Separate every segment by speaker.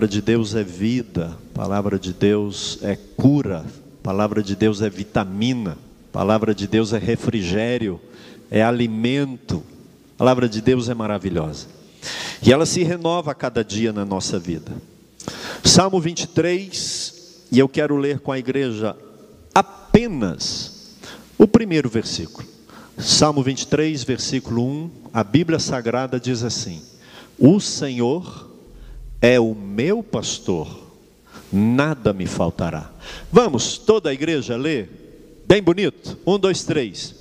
Speaker 1: Palavra de Deus é vida, palavra de Deus é cura, palavra de Deus é vitamina, palavra de Deus é refrigério, é alimento. Palavra de Deus é maravilhosa. E ela se renova a cada dia na nossa vida. Salmo 23, e eu quero ler com a igreja apenas o primeiro versículo. Salmo 23, versículo 1, a Bíblia Sagrada diz assim: O Senhor é o meu pastor, nada me faltará. Vamos, toda a igreja ler? Bem bonito. Um, dois, três.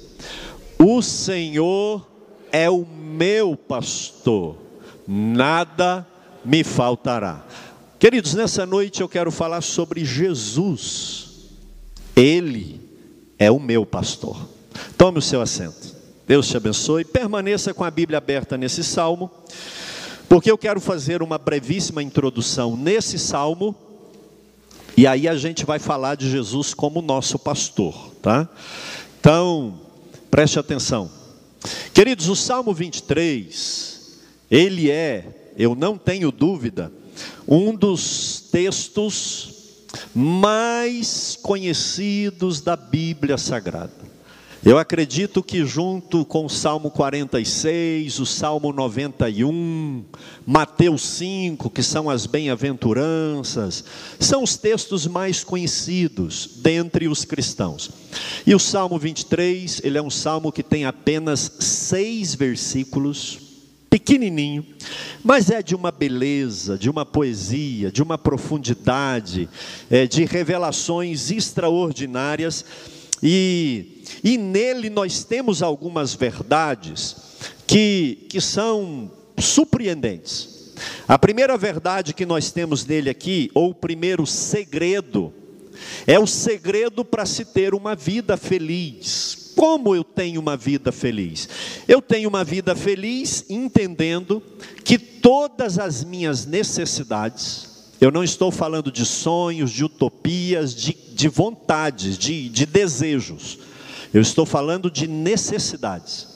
Speaker 1: O Senhor é o meu pastor, nada me faltará. Queridos, nessa noite eu quero falar sobre Jesus. Ele é o meu pastor. Tome o seu assento. Deus te abençoe. Permaneça com a Bíblia aberta nesse salmo. Porque eu quero fazer uma brevíssima introdução nesse salmo, e aí a gente vai falar de Jesus como nosso pastor, tá? Então, preste atenção. Queridos, o Salmo 23, ele é, eu não tenho dúvida, um dos textos mais conhecidos da Bíblia Sagrada. Eu acredito que, junto com o Salmo 46, o Salmo 91, Mateus 5, que são as bem-aventuranças, são os textos mais conhecidos dentre os cristãos. E o Salmo 23, ele é um salmo que tem apenas seis versículos, pequenininho, mas é de uma beleza, de uma poesia, de uma profundidade, é, de revelações extraordinárias e, e nele nós temos algumas verdades que, que são surpreendentes. A primeira verdade que nós temos nele aqui, ou o primeiro segredo, é o segredo para se ter uma vida feliz. Como eu tenho uma vida feliz? Eu tenho uma vida feliz entendendo que todas as minhas necessidades, eu não estou falando de sonhos, de utopias, de, de vontades, de, de desejos. Eu estou falando de necessidades.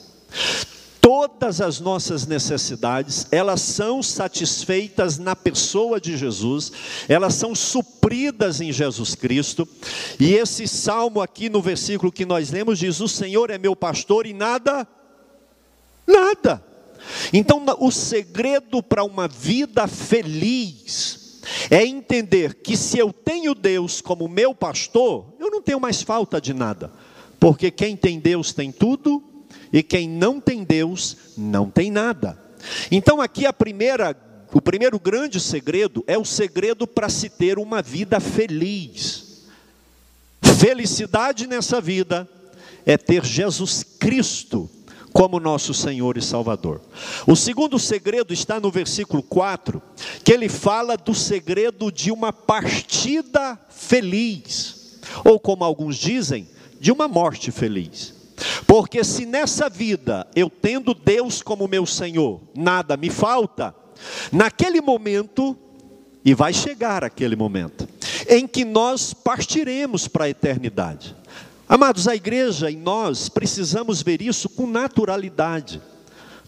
Speaker 1: Todas as nossas necessidades, elas são satisfeitas na pessoa de Jesus, elas são supridas em Jesus Cristo. E esse salmo aqui no versículo que nós lemos diz: "O Senhor é meu pastor e nada nada". Então, o segredo para uma vida feliz é entender que se eu tenho Deus como meu pastor, eu não tenho mais falta de nada, porque quem tem Deus tem tudo e quem não tem Deus não tem nada. Então aqui a primeira, o primeiro grande segredo é o segredo para se ter uma vida feliz. Felicidade nessa vida é ter Jesus Cristo como nosso Senhor e Salvador. O segundo segredo está no versículo 4, que ele fala do segredo de uma partida feliz, ou como alguns dizem, de uma morte feliz. Porque se nessa vida eu tendo Deus como meu Senhor, nada me falta, naquele momento, e vai chegar aquele momento, em que nós partiremos para a eternidade. Amados, a igreja e nós precisamos ver isso com naturalidade.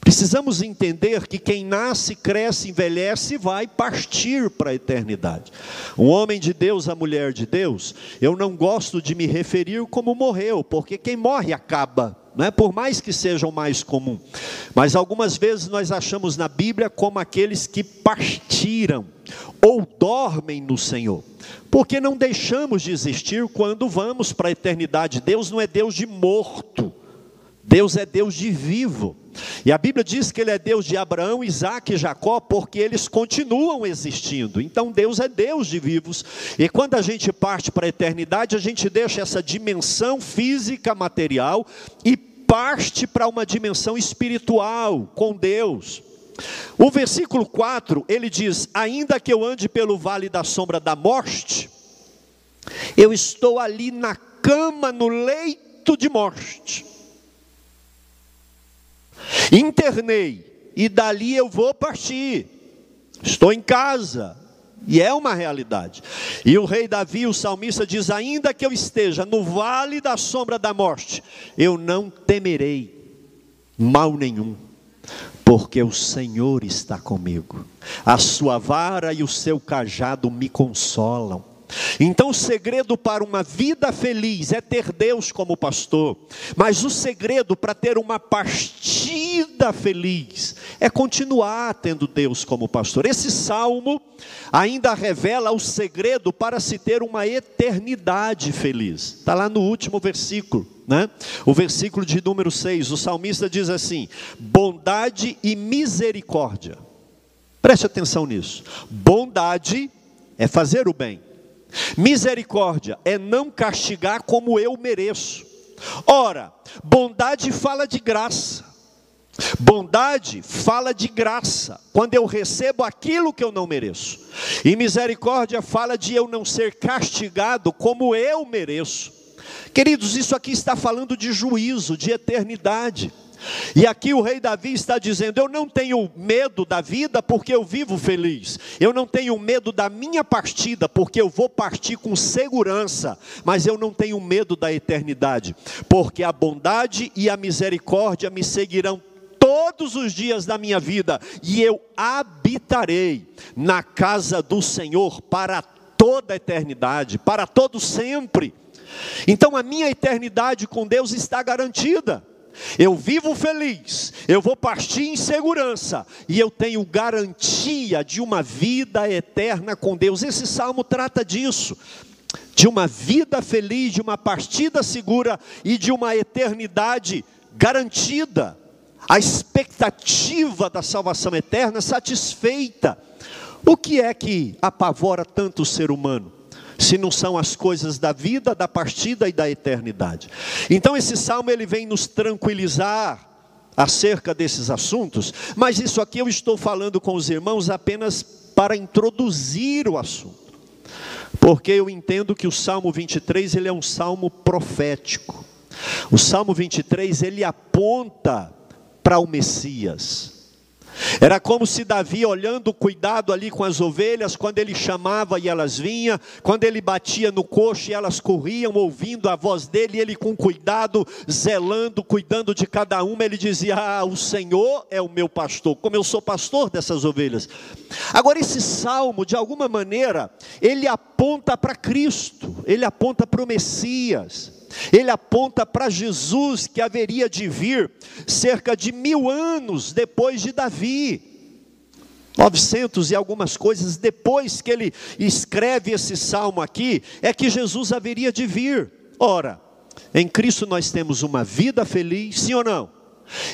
Speaker 1: Precisamos entender que quem nasce, cresce, envelhece vai partir para a eternidade. Um homem de Deus, a mulher de Deus, eu não gosto de me referir como morreu, porque quem morre acaba, não é? por mais que seja o mais comum. Mas algumas vezes nós achamos na Bíblia como aqueles que partiram ou dormem no Senhor. Porque não deixamos de existir quando vamos para a eternidade. Deus não é Deus de morto, Deus é Deus de vivo. E a Bíblia diz que Ele é Deus de Abraão, Isaac e Jacó, porque eles continuam existindo. Então Deus é Deus de vivos. E quando a gente parte para a eternidade, a gente deixa essa dimensão física, material, e parte para uma dimensão espiritual com Deus. O versículo 4, ele diz: Ainda que eu ande pelo vale da sombra da morte, eu estou ali na cama, no leito de morte. Internei, e dali eu vou partir. Estou em casa, e é uma realidade. E o rei Davi, o salmista, diz: Ainda que eu esteja no vale da sombra da morte, eu não temerei mal nenhum porque o Senhor está comigo, a sua vara e o seu cajado me consolam. Então, o segredo para uma vida feliz é ter Deus como pastor, mas o segredo para ter uma partida feliz é continuar tendo Deus como pastor. Esse salmo ainda revela o segredo para se ter uma eternidade feliz, está lá no último versículo. Né? O versículo de número 6, o salmista diz assim: bondade e misericórdia. Preste atenção nisso. Bondade é fazer o bem, Misericórdia é não castigar como eu mereço. Ora, bondade fala de graça. Bondade fala de graça, quando eu recebo aquilo que eu não mereço. E misericórdia fala de eu não ser castigado como eu mereço. Queridos, isso aqui está falando de juízo, de eternidade. E aqui o rei Davi está dizendo: Eu não tenho medo da vida porque eu vivo feliz. Eu não tenho medo da minha partida porque eu vou partir com segurança. Mas eu não tenho medo da eternidade, porque a bondade e a misericórdia me seguirão todos os dias da minha vida e eu habitarei na casa do Senhor para toda a eternidade, para todo sempre. Então a minha eternidade com Deus está garantida. Eu vivo feliz, eu vou partir em segurança e eu tenho garantia de uma vida eterna com Deus. Esse salmo trata disso, de uma vida feliz, de uma partida segura e de uma eternidade garantida. A expectativa da salvação eterna satisfeita. O que é que apavora tanto o ser humano? Se não são as coisas da vida, da partida e da eternidade. Então esse salmo ele vem nos tranquilizar acerca desses assuntos, mas isso aqui eu estou falando com os irmãos apenas para introduzir o assunto. Porque eu entendo que o Salmo 23 ele é um salmo profético. O Salmo 23 ele aponta para o Messias. Era como se Davi, olhando o cuidado ali com as ovelhas, quando ele chamava e elas vinham, quando ele batia no coxo e elas corriam, ouvindo a voz dele, ele com cuidado, zelando, cuidando de cada uma, ele dizia: Ah, o Senhor é o meu pastor, como eu sou pastor dessas ovelhas. Agora, esse salmo, de alguma maneira, ele aponta para Cristo, ele aponta para o Messias. Ele aponta para Jesus que haveria de vir cerca de mil anos depois de Davi. 900 e algumas coisas depois que ele escreve esse salmo aqui, é que Jesus haveria de vir. Ora, em Cristo nós temos uma vida feliz, sim ou não?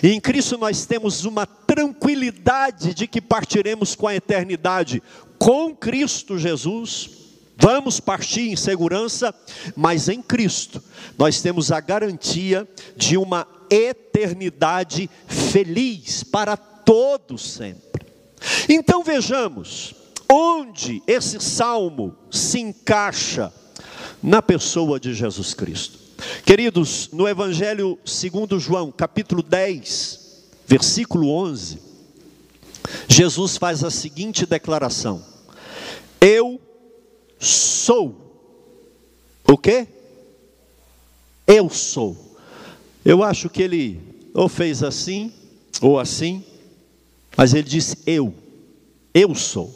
Speaker 1: E em Cristo nós temos uma tranquilidade de que partiremos com a eternidade com Cristo Jesus. Vamos partir em segurança, mas em Cristo nós temos a garantia de uma eternidade feliz para todos sempre. Então vejamos onde esse salmo se encaixa na pessoa de Jesus Cristo. Queridos, no Evangelho segundo João, capítulo 10, versículo 11, Jesus faz a seguinte declaração: Eu sou. O quê? Eu sou. Eu acho que ele ou fez assim, ou assim, mas ele disse eu. Eu sou.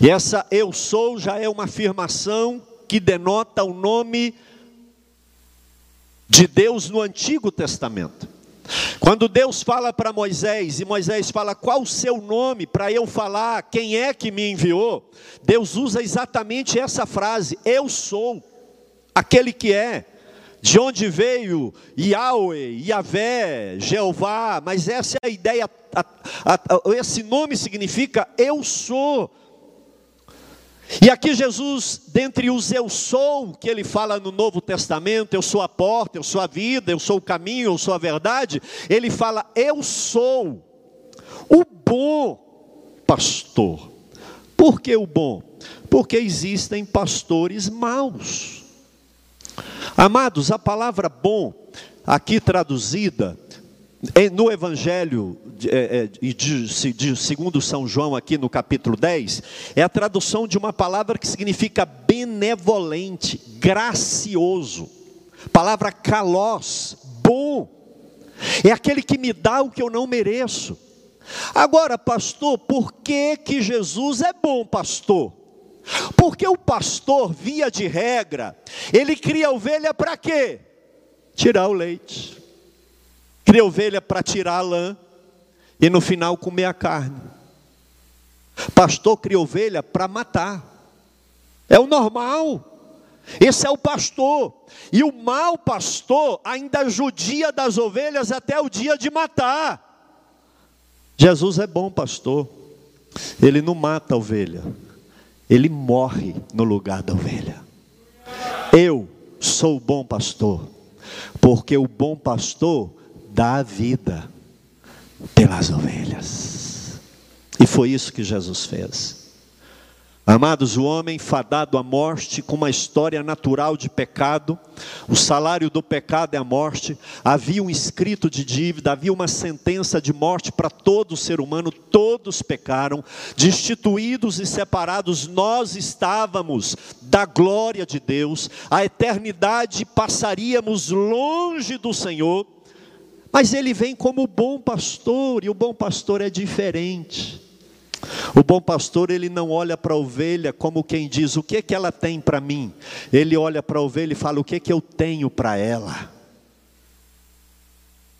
Speaker 1: E essa eu sou já é uma afirmação que denota o nome de Deus no Antigo Testamento. Quando Deus fala para Moisés, e Moisés fala qual o seu nome para eu falar quem é que me enviou, Deus usa exatamente essa frase: Eu sou aquele que é. De onde veio Yahweh, Yahvé, Jeová, mas essa é a ideia, a, a, a, esse nome significa eu sou. E aqui Jesus, dentre os eu sou, que ele fala no Novo Testamento, eu sou a porta, eu sou a vida, eu sou o caminho, eu sou a verdade, ele fala eu sou o bom pastor. Por que o bom? Porque existem pastores maus. Amados, a palavra bom, aqui traduzida, no Evangelho é, é, de, de, segundo São João, aqui no capítulo 10, é a tradução de uma palavra que significa benevolente, gracioso. Palavra kalos, bom. É aquele que me dá o que eu não mereço. Agora, pastor, por que que Jesus é bom pastor? Porque o pastor, via de regra, ele cria ovelha para quê? Tirar o leite. Cria ovelha para tirar a lã e no final comer a carne. Pastor cria ovelha para matar. É o normal. Esse é o pastor. E o mau pastor ainda judia das ovelhas até o dia de matar. Jesus é bom pastor. Ele não mata a ovelha. Ele morre no lugar da ovelha. Eu sou o bom pastor. Porque o bom pastor dá a vida pelas ovelhas. E foi isso que Jesus fez. Amados, o homem fadado à morte, com uma história natural de pecado, o salário do pecado é a morte, havia um escrito de dívida, havia uma sentença de morte para todo ser humano, todos pecaram, destituídos e separados, nós estávamos da glória de Deus, a eternidade passaríamos longe do Senhor, mas ele vem como bom pastor, e o bom pastor é diferente. O bom pastor, ele não olha para a ovelha como quem diz: o que que ela tem para mim? Ele olha para a ovelha e fala: o que que eu tenho para ela?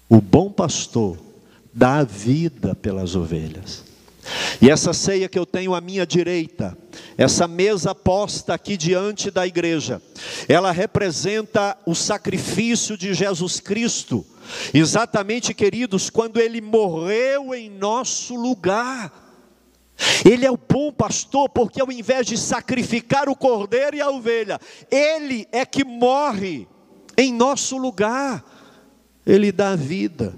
Speaker 1: O bom pastor dá a vida pelas ovelhas. E essa ceia que eu tenho à minha direita, essa mesa posta aqui diante da igreja, ela representa o sacrifício de Jesus Cristo. Exatamente, queridos, quando ele morreu em nosso lugar. Ele é o bom pastor, porque ao invés de sacrificar o cordeiro e a ovelha, ele é que morre em nosso lugar. Ele dá a vida,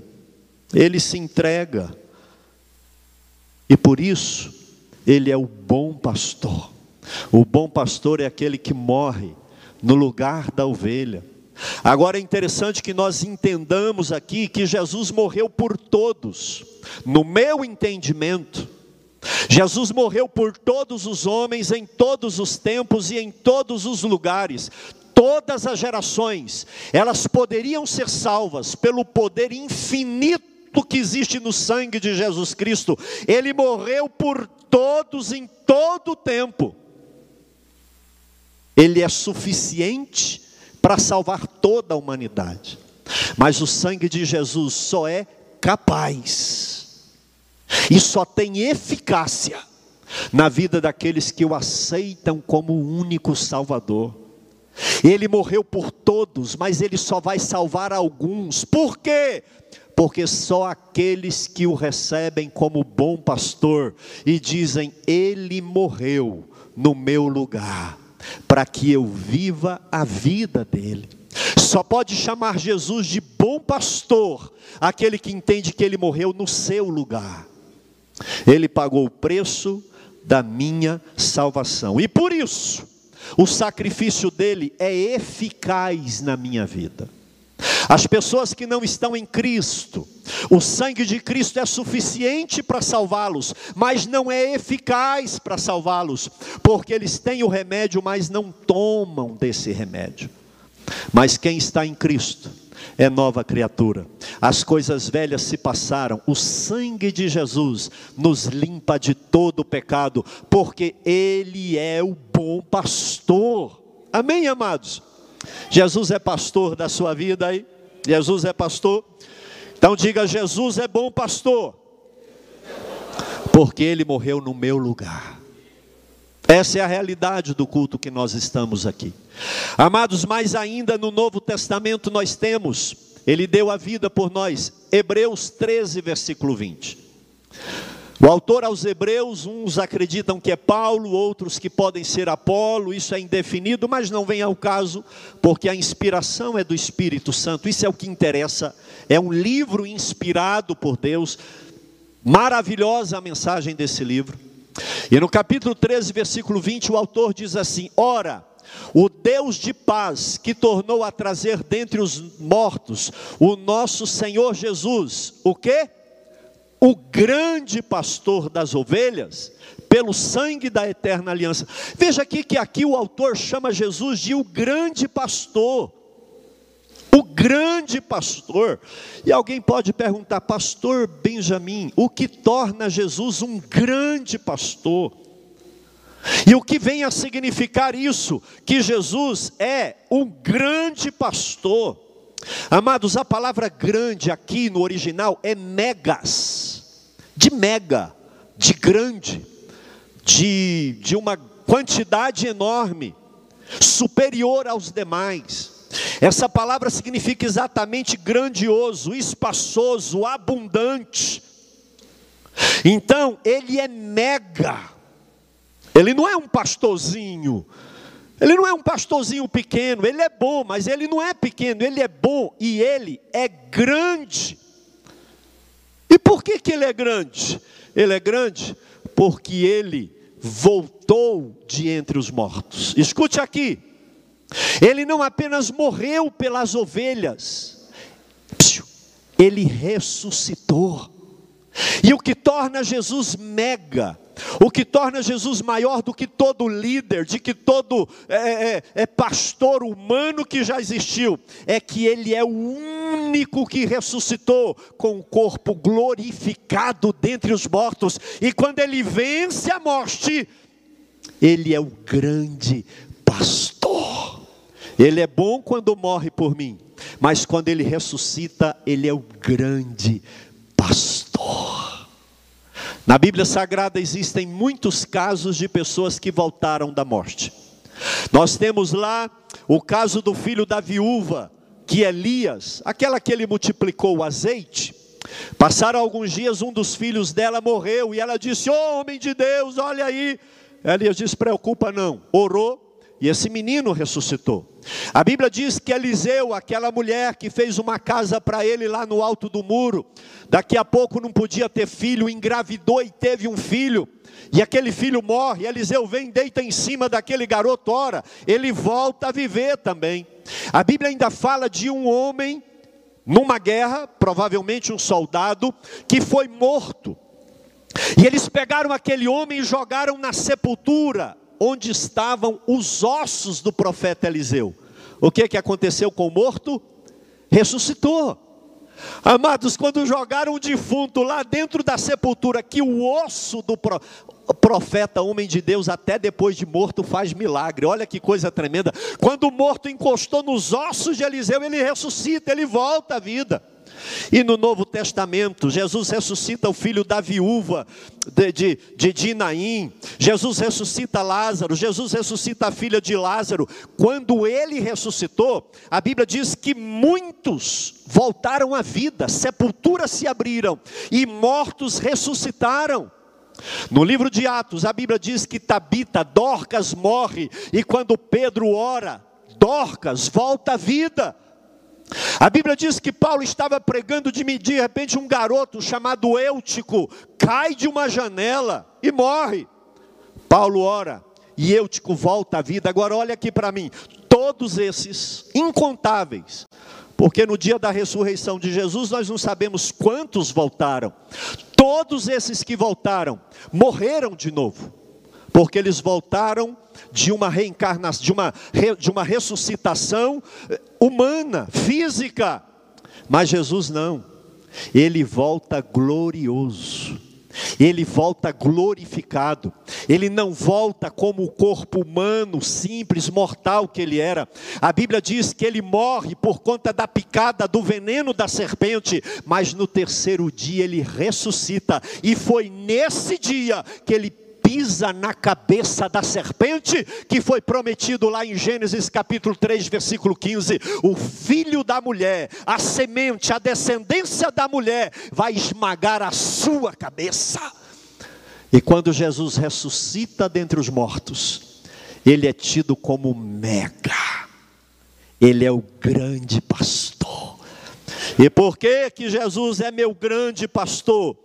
Speaker 1: ele se entrega. E por isso, ele é o bom pastor. O bom pastor é aquele que morre no lugar da ovelha. Agora é interessante que nós entendamos aqui que Jesus morreu por todos. No meu entendimento, Jesus morreu por todos os homens, em todos os tempos e em todos os lugares. Todas as gerações, elas poderiam ser salvas pelo poder infinito que existe no sangue de Jesus Cristo. Ele morreu por todos em todo o tempo. Ele é suficiente para salvar toda a humanidade. Mas o sangue de Jesus só é capaz e só tem eficácia na vida daqueles que o aceitam como o único Salvador. Ele morreu por todos, mas ele só vai salvar alguns. Por quê? Porque só aqueles que o recebem como bom pastor e dizem: Ele morreu no meu lugar, para que eu viva a vida dele. Só pode chamar Jesus de bom pastor aquele que entende que ele morreu no seu lugar. Ele pagou o preço da minha salvação. E por isso, o sacrifício dele é eficaz na minha vida. As pessoas que não estão em Cristo, o sangue de Cristo é suficiente para salvá-los, mas não é eficaz para salvá-los, porque eles têm o remédio, mas não tomam desse remédio. Mas quem está em Cristo, é nova criatura. As coisas velhas se passaram, o sangue de Jesus nos limpa de todo o pecado, porque Ele é o bom pastor. Amém, amados? Jesus é pastor da sua vida aí? Jesus é pastor? Então diga: Jesus é bom pastor, porque Ele morreu no meu lugar. Essa é a realidade do culto que nós estamos aqui. Amados, mais ainda no Novo Testamento nós temos, Ele deu a vida por nós. Hebreus 13, versículo 20. O autor aos Hebreus, uns acreditam que é Paulo, outros que podem ser Apolo, isso é indefinido, mas não vem ao caso, porque a inspiração é do Espírito Santo, isso é o que interessa. É um livro inspirado por Deus, maravilhosa a mensagem desse livro. E no capítulo 13, versículo 20, o autor diz assim: Ora, o Deus de paz que tornou a trazer dentre os mortos o nosso Senhor Jesus, o que? O grande pastor das ovelhas, pelo sangue da eterna aliança. Veja aqui que aqui o autor chama Jesus de o grande pastor. o grande pastor. E alguém pode perguntar, pastor Benjamin, o que torna Jesus um grande pastor? E o que vem a significar isso? Que Jesus é um grande pastor. Amados, a palavra grande aqui no original é megas, de mega, de grande, de, de uma quantidade enorme, superior aos demais. Essa palavra significa exatamente grandioso, espaçoso, abundante. Então, ele é mega. Ele não é um pastorzinho. Ele não é um pastorzinho pequeno, ele é bom, mas ele não é pequeno, ele é bom e ele é grande. E por que, que ele é grande? Ele é grande porque ele voltou de entre os mortos. Escute aqui, ele não apenas morreu pelas ovelhas, ele ressuscitou. E o que torna Jesus mega, o que torna Jesus maior do que todo líder, de que todo é, é, é, pastor humano que já existiu, é que ele é o único que ressuscitou com o corpo glorificado dentre os mortos, e quando ele vence a morte, ele é o grande pastor. Ele é bom quando morre por mim, mas quando ele ressuscita, ele é o grande pastor. Na Bíblia Sagrada existem muitos casos de pessoas que voltaram da morte. Nós temos lá o caso do filho da viúva, que Elias, aquela que ele multiplicou o azeite, passaram alguns dias, um dos filhos dela morreu, e ela disse: oh, Homem de Deus, olha aí. Elias disse: Preocupa não, orou, e esse menino ressuscitou. A Bíblia diz que Eliseu, aquela mulher que fez uma casa para ele lá no alto do muro, daqui a pouco não podia ter filho, engravidou e teve um filho, e aquele filho morre. Eliseu vem, deita em cima daquele garoto, ora, ele volta a viver também. A Bíblia ainda fala de um homem numa guerra, provavelmente um soldado, que foi morto. E eles pegaram aquele homem e jogaram na sepultura onde estavam os ossos do profeta Eliseu. O que, que aconteceu com o morto? Ressuscitou. Amados, quando jogaram o defunto lá dentro da sepultura, que o osso do profeta, homem de Deus, até depois de morto, faz milagre. Olha que coisa tremenda. Quando o morto encostou nos ossos de Eliseu, ele ressuscita, ele volta à vida. E no Novo Testamento, Jesus ressuscita o filho da viúva de, de, de Dinaim, Jesus ressuscita Lázaro, Jesus ressuscita a filha de Lázaro. Quando ele ressuscitou, a Bíblia diz que muitos voltaram à vida, sepulturas se abriram e mortos ressuscitaram. No livro de Atos, a Bíblia diz que Tabita, Dorcas morre, e quando Pedro ora, Dorcas volta à vida. A Bíblia diz que Paulo estava pregando de, de repente um garoto chamado Eutico cai de uma janela e morre. Paulo ora e Eutico volta à vida. Agora olha aqui para mim, todos esses incontáveis, porque no dia da ressurreição de Jesus nós não sabemos quantos voltaram. Todos esses que voltaram morreram de novo, porque eles voltaram de uma reencarnação, de uma, de uma ressuscitação eh, humana, física. Mas Jesus não, ele volta glorioso. Ele volta glorificado, ele não volta como o corpo humano, simples, mortal que ele era. A Bíblia diz que ele morre por conta da picada do veneno da serpente, mas no terceiro dia ele ressuscita, e foi nesse dia que ele pisa na cabeça da serpente, que foi prometido lá em Gênesis capítulo 3, versículo 15: o filho da mulher, a semente, a descendência da mulher, vai esmagar a sua cabeça. E quando Jesus ressuscita dentre os mortos, ele é tido como mega, ele é o grande pastor. E por que que Jesus é meu grande pastor?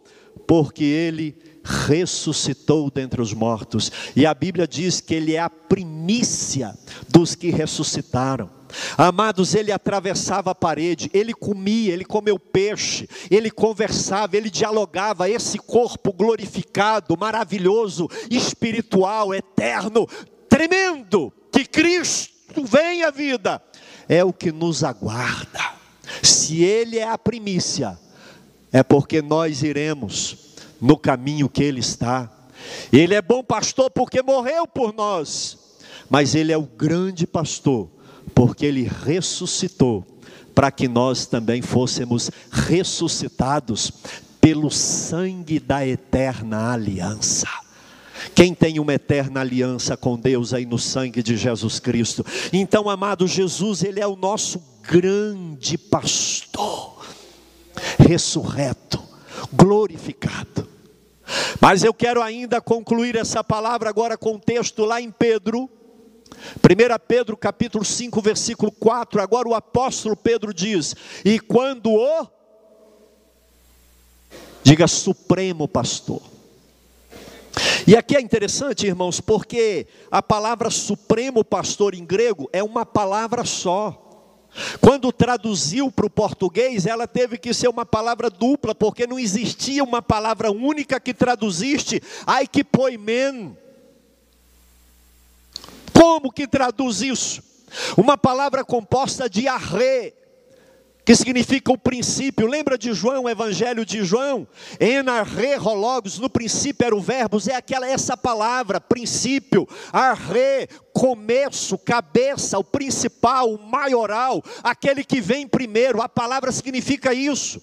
Speaker 1: Porque ele ressuscitou dentre os mortos, e a Bíblia diz que ele é a primícia dos que ressuscitaram. Amados, ele atravessava a parede, ele comia, ele comeu peixe, ele conversava, ele dialogava. Esse corpo glorificado, maravilhoso, espiritual, eterno, tremendo, que Cristo vem à vida é o que nos aguarda. Se Ele é a primícia, é porque nós iremos no caminho que Ele está. Ele é bom pastor porque morreu por nós, mas Ele é o grande pastor porque Ele ressuscitou para que nós também fôssemos ressuscitados pelo sangue da eterna aliança. Quem tem uma eterna aliança com Deus aí no sangue de Jesus Cristo? Então, amado Jesus, Ele é o nosso grande pastor, ressurreto, glorificado. Mas eu quero ainda concluir essa palavra agora com o texto lá em Pedro, 1 Pedro capítulo 5, versículo 4, agora o apóstolo Pedro diz: E quando o, diga supremo pastor. E aqui é interessante, irmãos, porque a palavra supremo pastor em grego é uma palavra só. Quando traduziu para o português, ela teve que ser uma palavra dupla, porque não existia uma palavra única que traduziste, ai que poimen. Como que traduz isso? Uma palavra composta de arre, que significa o princípio. Lembra de João, o Evangelho de João? Enarre rologos, no princípio era o verbo, é aquela essa palavra, princípio, arre, começo, cabeça, o principal, o maioral, aquele que vem primeiro. A palavra significa isso.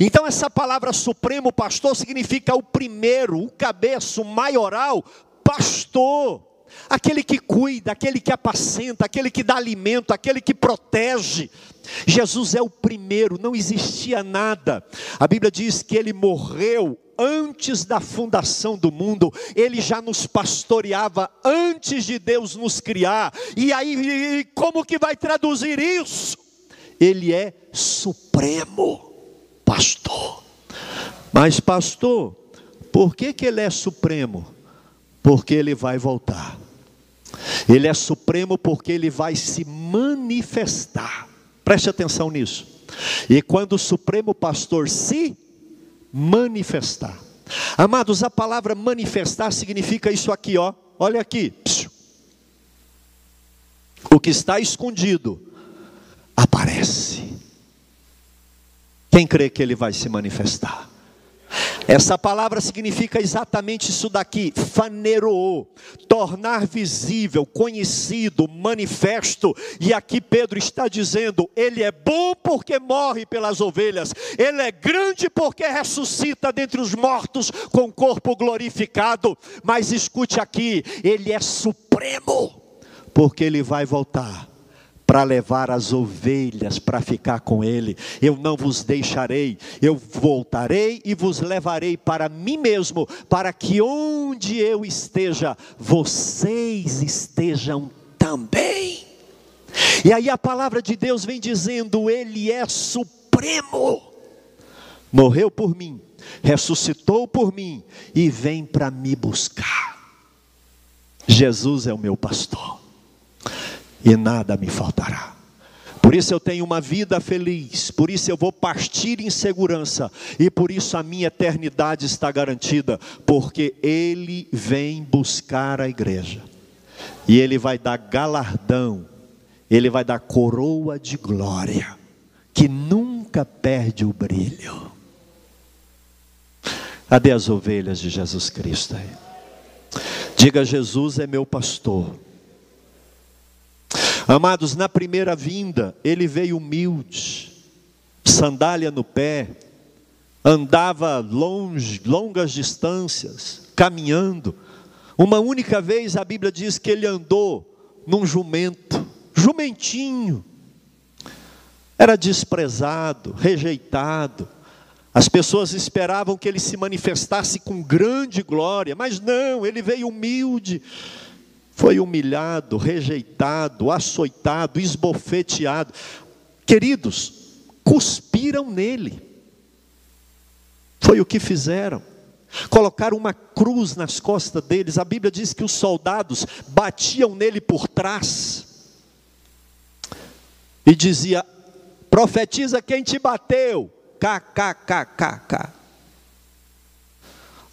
Speaker 1: Então essa palavra supremo pastor significa o primeiro, o cabeça, o maioral, pastor aquele que cuida, aquele que apacenta, aquele que dá alimento, aquele que protege. Jesus é o primeiro, não existia nada. A Bíblia diz que ele morreu antes da fundação do mundo, ele já nos pastoreava antes de Deus nos criar. E aí, como que vai traduzir isso? Ele é supremo pastor. Mas pastor, por que que ele é supremo? Porque ele vai voltar. Ele é supremo porque ele vai se manifestar. Preste atenção nisso. E quando o supremo pastor se manifestar. Amados, a palavra manifestar significa isso aqui, ó. Olha aqui. O que está escondido aparece. Quem crê que ele vai se manifestar? Essa palavra significa exatamente isso daqui, fanerou, tornar visível, conhecido, manifesto. E aqui Pedro está dizendo: Ele é bom porque morre pelas ovelhas, Ele é grande porque ressuscita dentre os mortos com corpo glorificado. Mas escute aqui, Ele é supremo, porque Ele vai voltar para levar as ovelhas para ficar com ele. Eu não vos deixarei, eu voltarei e vos levarei para mim mesmo, para que onde eu esteja, vocês estejam também. E aí a palavra de Deus vem dizendo: Ele é supremo, morreu por mim, ressuscitou por mim e vem para me buscar. Jesus é o meu pastor e nada me faltará. Por isso eu tenho uma vida feliz, por isso eu vou partir em segurança, e por isso a minha eternidade está garantida, porque Ele vem buscar a igreja, e Ele vai dar galardão, Ele vai dar coroa de glória, que nunca perde o brilho. Cadê as ovelhas de Jesus Cristo aí? Diga: Jesus é meu pastor Amados, na primeira vinda, ele veio humilde, sandália no pé, andava longe, longas distâncias, caminhando. Uma única vez a Bíblia diz que ele andou num jumento, jumentinho. Era desprezado, rejeitado. As pessoas esperavam que ele se manifestasse com grande glória, mas não, ele veio humilde foi humilhado, rejeitado, açoitado, esbofeteado. Queridos, cuspiram nele. Foi o que fizeram. Colocaram uma cruz nas costas deles. A Bíblia diz que os soldados batiam nele por trás. E dizia: profetiza quem te bateu. KKKKK.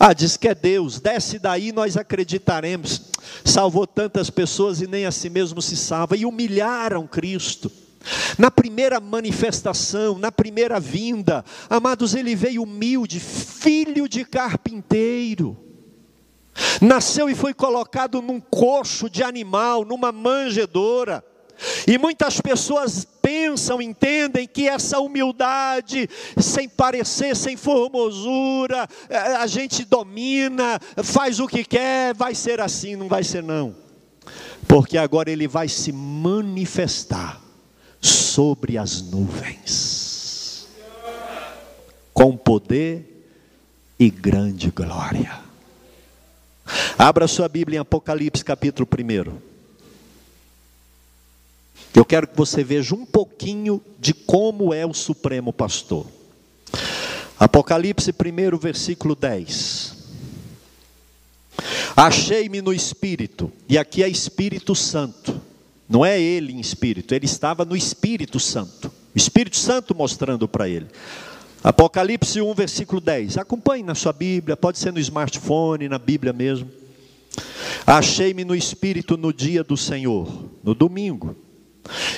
Speaker 1: Ah, diz que é Deus, desce daí, nós acreditaremos. Salvou tantas pessoas e nem a si mesmo se salva. E humilharam Cristo. Na primeira manifestação, na primeira vinda, amados, ele veio humilde, filho de carpinteiro. Nasceu e foi colocado num coxo de animal, numa manjedoura. E muitas pessoas pensam, entendem que essa humildade, sem parecer, sem formosura, eh, a gente domina, faz o que quer, vai ser assim, não vai ser não. Porque agora ele vai se manifestar sobre as nuvens, com poder e grande glória. Abra sua Bíblia em Apocalipse capítulo 1. Eu quero que você veja um pouquinho de como é o Supremo Pastor. Apocalipse 1, versículo 10. Achei-me no Espírito, e aqui é Espírito Santo não é ele em espírito, ele estava no Espírito Santo. Espírito Santo mostrando para ele. Apocalipse 1, versículo 10. Acompanhe na sua Bíblia, pode ser no smartphone, na Bíblia mesmo. Achei-me no Espírito no dia do Senhor, no domingo,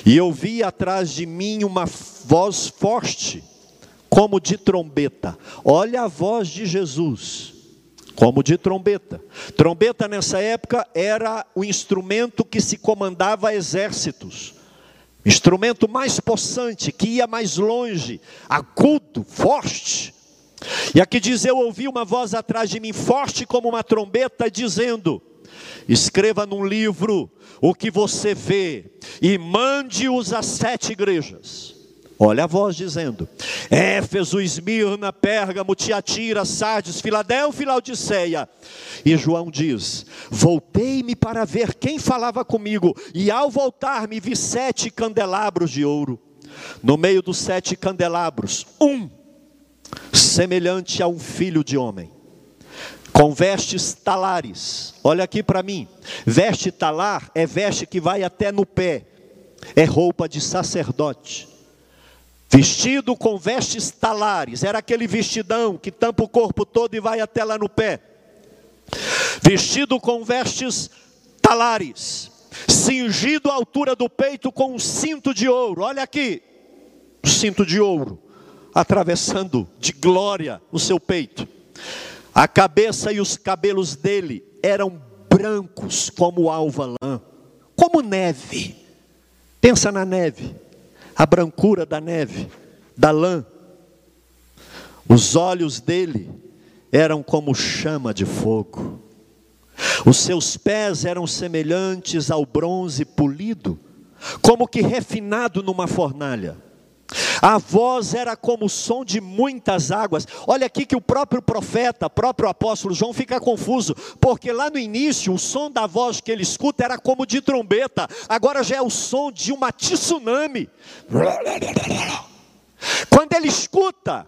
Speaker 1: e ouvi atrás de mim uma voz forte, como de trombeta. Olha a voz de Jesus como de trombeta. Trombeta nessa época era o instrumento que se comandava exércitos. Instrumento mais possante, que ia mais longe, agudo, forte. E aqui diz: Eu ouvi uma voz atrás de mim, forte como uma trombeta, dizendo: Escreva num livro o que você vê e mande-os às sete igrejas. Olha a voz dizendo: Éfeso, Esmirna, Pérgamo, Tiatira, Sardes, Filadélfia e Laodiceia. E João diz: Voltei-me para ver quem falava comigo, e ao voltar-me vi sete candelabros de ouro. No meio dos sete candelabros, um semelhante a um filho de homem, com vestes talares. Olha aqui para mim: veste talar é veste que vai até no pé, é roupa de sacerdote vestido com vestes talares, era aquele vestidão que tampa o corpo todo e vai até lá no pé. Vestido com vestes talares, cingido à altura do peito com um cinto de ouro. Olha aqui, cinto de ouro atravessando de glória o seu peito. A cabeça e os cabelos dele eram brancos como alva lã, como neve. Pensa na neve a brancura da neve, da lã. Os olhos dele eram como chama de fogo. Os seus pés eram semelhantes ao bronze polido, como que refinado numa fornalha. A voz era como o som de muitas águas. Olha aqui que o próprio profeta, próprio apóstolo João fica confuso, porque lá no início o som da voz que ele escuta era como de trombeta, agora já é o som de uma tsunami. Quando ele escuta,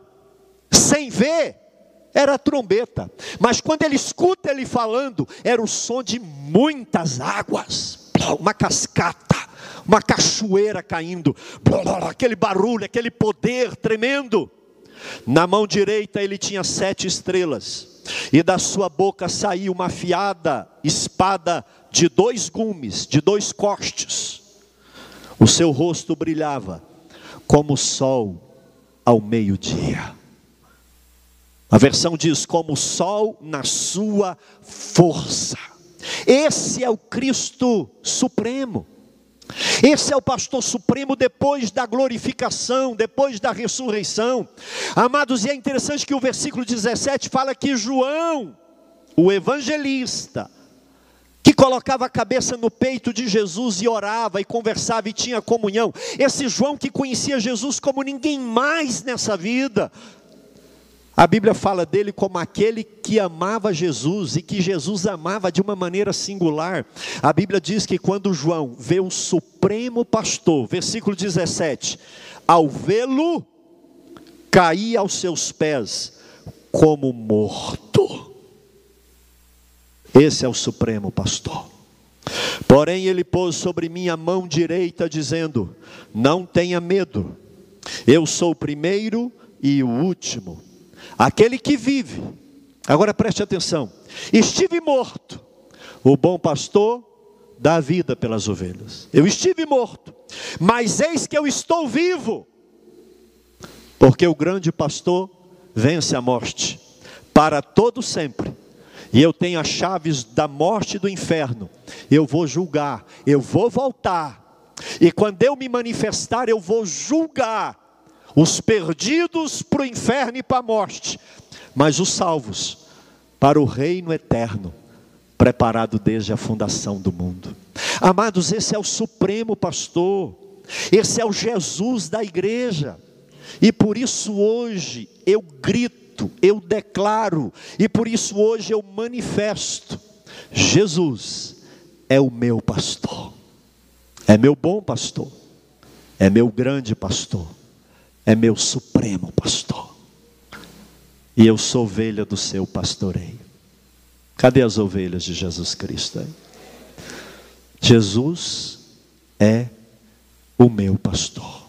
Speaker 1: sem ver, era trombeta, mas quando ele escuta ele falando, era o som de muitas águas, uma cascata uma cachoeira caindo, aquele barulho, aquele poder tremendo. Na mão direita ele tinha sete estrelas, e da sua boca saía uma afiada espada de dois gumes, de dois cortes. O seu rosto brilhava como o sol ao meio-dia. A versão diz: como o sol na sua força. Esse é o Cristo Supremo. Esse é o pastor supremo depois da glorificação, depois da ressurreição. Amados, e é interessante que o versículo 17 fala que João, o evangelista, que colocava a cabeça no peito de Jesus e orava e conversava e tinha comunhão. Esse João que conhecia Jesus como ninguém mais nessa vida, a Bíblia fala dele como aquele que amava Jesus e que Jesus amava de uma maneira singular. A Bíblia diz que quando João vê o Supremo Pastor, versículo 17, ao vê-lo, caía aos seus pés como morto. Esse é o Supremo Pastor. Porém, ele pôs sobre mim a mão direita, dizendo: Não tenha medo, eu sou o primeiro e o último Aquele que vive, agora preste atenção: estive morto, o bom pastor dá vida pelas ovelhas. Eu estive morto, mas eis que eu estou vivo, porque o grande pastor vence a morte para todo sempre. E eu tenho as chaves da morte e do inferno. Eu vou julgar, eu vou voltar. E quando eu me manifestar, eu vou julgar os perdidos para o inferno e para a morte, mas os salvos para o reino eterno preparado desde a fundação do mundo. Amados, esse é o supremo pastor, esse é o Jesus da igreja, e por isso hoje eu grito, eu declaro, e por isso hoje eu manifesto: Jesus é o meu pastor, é meu bom pastor, é meu grande pastor, é meu supremo pastor, e eu sou ovelha do seu pastoreio. Cadê as ovelhas de Jesus Cristo? Hein? Jesus é o meu pastor.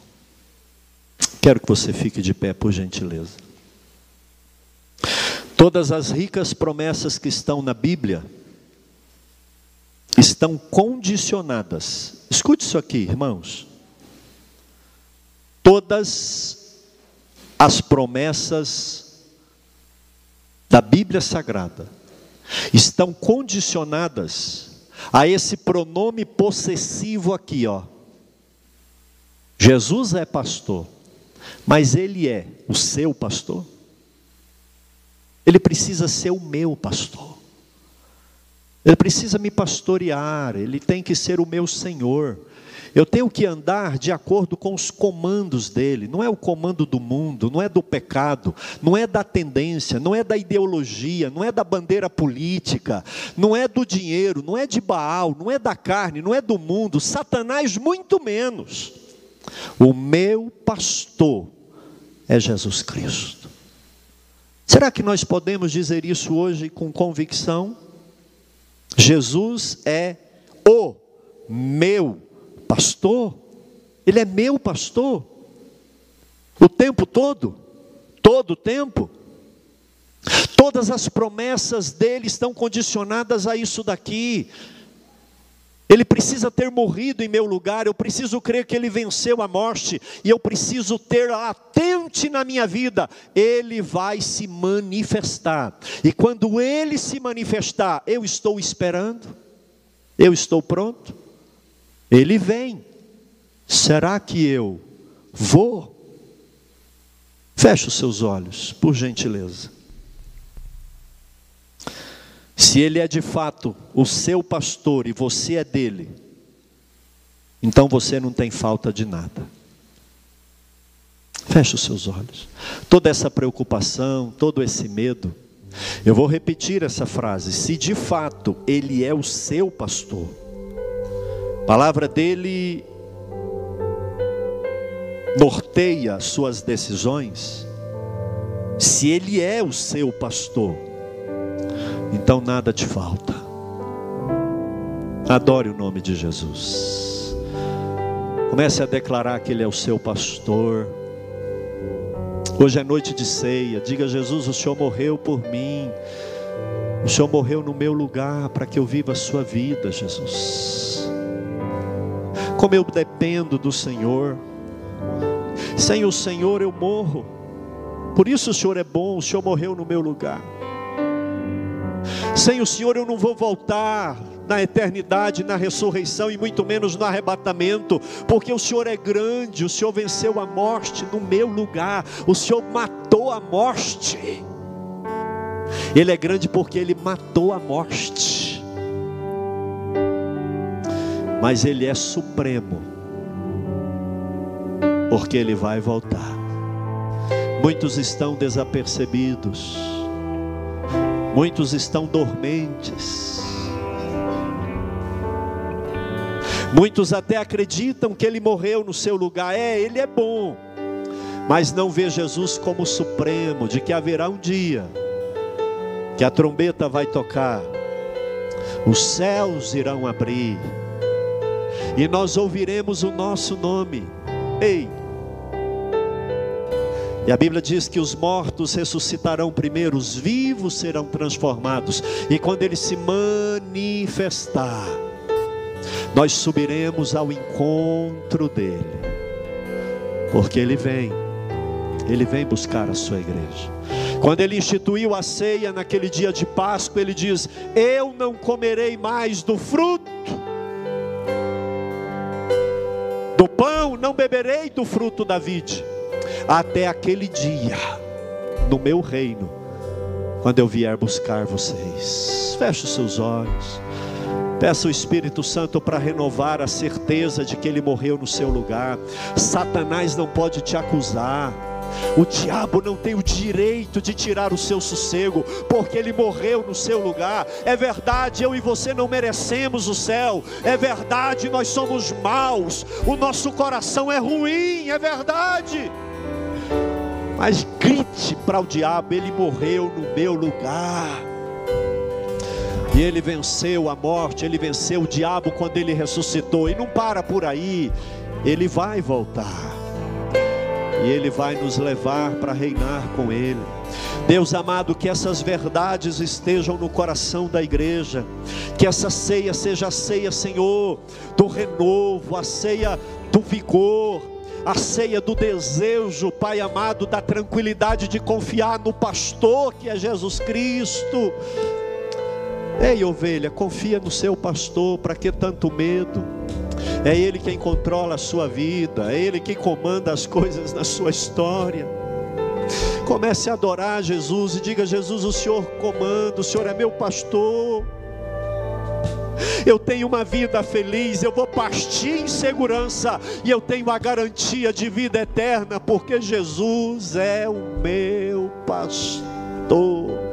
Speaker 1: Quero que você fique de pé, por gentileza. Todas as ricas promessas que estão na Bíblia estão condicionadas. Escute isso aqui, irmãos. Todas as promessas da Bíblia Sagrada estão condicionadas a esse pronome possessivo aqui, ó. Jesus é pastor, mas ele é o seu pastor? Ele precisa ser o meu pastor. Ele precisa me pastorear, ele tem que ser o meu Senhor. Eu tenho que andar de acordo com os comandos dele, não é o comando do mundo, não é do pecado, não é da tendência, não é da ideologia, não é da bandeira política, não é do dinheiro, não é de Baal, não é da carne, não é do mundo, Satanás muito menos. O meu pastor é Jesus Cristo. Será que nós podemos dizer isso hoje com convicção? Jesus é o meu pastor, ele é meu pastor, o tempo todo, todo o tempo. Todas as promessas dele estão condicionadas a isso daqui. Ele precisa ter morrido em meu lugar, eu preciso crer que ele venceu a morte, e eu preciso ter latente na minha vida, ele vai se manifestar. E quando ele se manifestar, eu estou esperando, eu estou pronto. Ele vem. Será que eu vou? Feche os seus olhos, por gentileza. Se ele é de fato o seu pastor e você é dele, então você não tem falta de nada. Feche os seus olhos. Toda essa preocupação, todo esse medo, eu vou repetir essa frase: se de fato ele é o seu pastor, a palavra dele norteia suas decisões. Se ele é o seu pastor, então nada te falta. Adore o nome de Jesus. Comece a declarar que ele é o seu pastor. Hoje é noite de ceia. Diga Jesus, o Senhor morreu por mim. O Senhor morreu no meu lugar para que eu viva a sua vida, Jesus como eu dependo do Senhor. Sem o Senhor eu morro. Por isso o Senhor é bom, o Senhor morreu no meu lugar. Sem o Senhor eu não vou voltar na eternidade, na ressurreição e muito menos no arrebatamento, porque o Senhor é grande, o Senhor venceu a morte no meu lugar, o Senhor matou a morte. Ele é grande porque ele matou a morte mas Ele é supremo, porque Ele vai voltar. Muitos estão desapercebidos, muitos estão dormentes, muitos até acreditam que Ele morreu no seu lugar. É, Ele é bom, mas não vê Jesus como supremo, de que haverá um dia que a trombeta vai tocar, os céus irão abrir e nós ouviremos o nosso nome. Ei! E a Bíblia diz que os mortos ressuscitarão primeiro, os vivos serão transformados, e quando ele se manifestar, nós subiremos ao encontro dele, porque ele vem, ele vem buscar a sua igreja. Quando ele instituiu a ceia naquele dia de Páscoa, ele diz: Eu não comerei mais do fruto do pão, não beberei do fruto da vide, até aquele dia, no meu reino, quando eu vier buscar vocês. Feche os seus olhos. Peça o Espírito Santo para renovar a certeza de que ele morreu no seu lugar. Satanás não pode te acusar. O diabo não tem o direito de tirar o seu sossego, porque ele morreu no seu lugar. É verdade, eu e você não merecemos o céu. É verdade, nós somos maus. O nosso coração é ruim, é verdade. Mas grite para o diabo: ele morreu no meu lugar. E ele venceu a morte, ele venceu o diabo quando ele ressuscitou. E não para por aí, ele vai voltar e Ele vai nos levar para reinar com Ele. Deus amado, que essas verdades estejam no coração da igreja, que essa ceia seja a ceia, Senhor, do renovo, a ceia do vigor, a ceia do desejo, Pai amado, da tranquilidade de confiar no pastor que é Jesus Cristo. Ei, ovelha, confia no seu pastor, para que tanto medo? É Ele quem controla a sua vida, é Ele quem comanda as coisas na sua história. Comece a adorar Jesus e diga: Jesus, o Senhor comanda, o Senhor é meu pastor. Eu tenho uma vida feliz, eu vou partir em segurança e eu tenho a garantia de vida eterna, porque Jesus é o meu pastor.